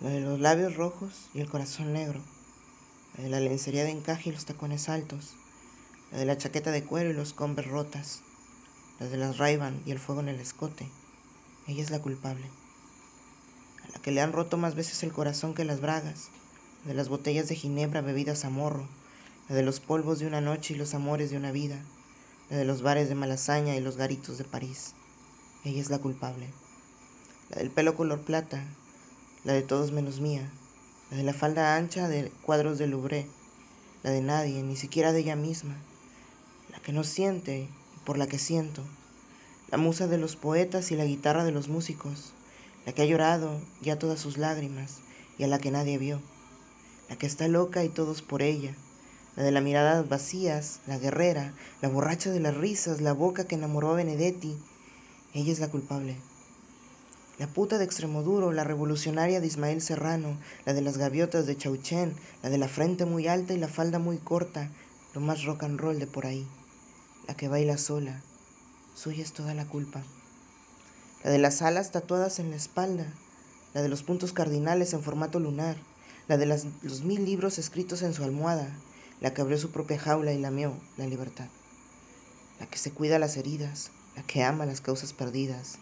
la de los labios rojos y el corazón negro, la de la lencería de encaje y los tacones altos, la de la chaqueta de cuero y los combes rotas, la de las raivan y el fuego en el escote. Ella es la culpable, a la que le han roto más veces el corazón que las bragas, la de las botellas de ginebra bebidas a morro, la de los polvos de una noche y los amores de una vida, la de los bares de Malasaña y los garitos de París. Ella es la culpable, la del pelo color plata la de todos menos mía, la de la falda ancha de cuadros de Louvre, la de nadie, ni siquiera de ella misma, la que no siente y por la que siento, la musa de los poetas y la guitarra de los músicos, la que ha llorado ya todas sus lágrimas y a la que nadie vio, la que está loca y todos por ella, la de las miradas vacías, la guerrera, la borracha de las risas, la boca que enamoró a Benedetti, ella es la culpable la puta de Extremoduro, la revolucionaria de Ismael Serrano, la de las gaviotas de Chauchen, la de la frente muy alta y la falda muy corta, lo más rock and roll de por ahí, la que baila sola, suya es toda la culpa. La de las alas tatuadas en la espalda, la de los puntos cardinales en formato lunar, la de los mil libros escritos en su almohada, la que abrió su propia jaula y lamió la libertad, la que se cuida las heridas, la que ama las causas perdidas,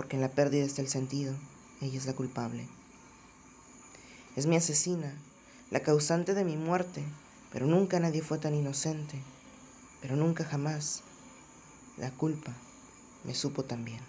porque en la pérdida está el sentido, ella es la culpable. Es mi asesina, la causante de mi muerte, pero nunca nadie fue tan inocente, pero nunca jamás la culpa me supo tan bien.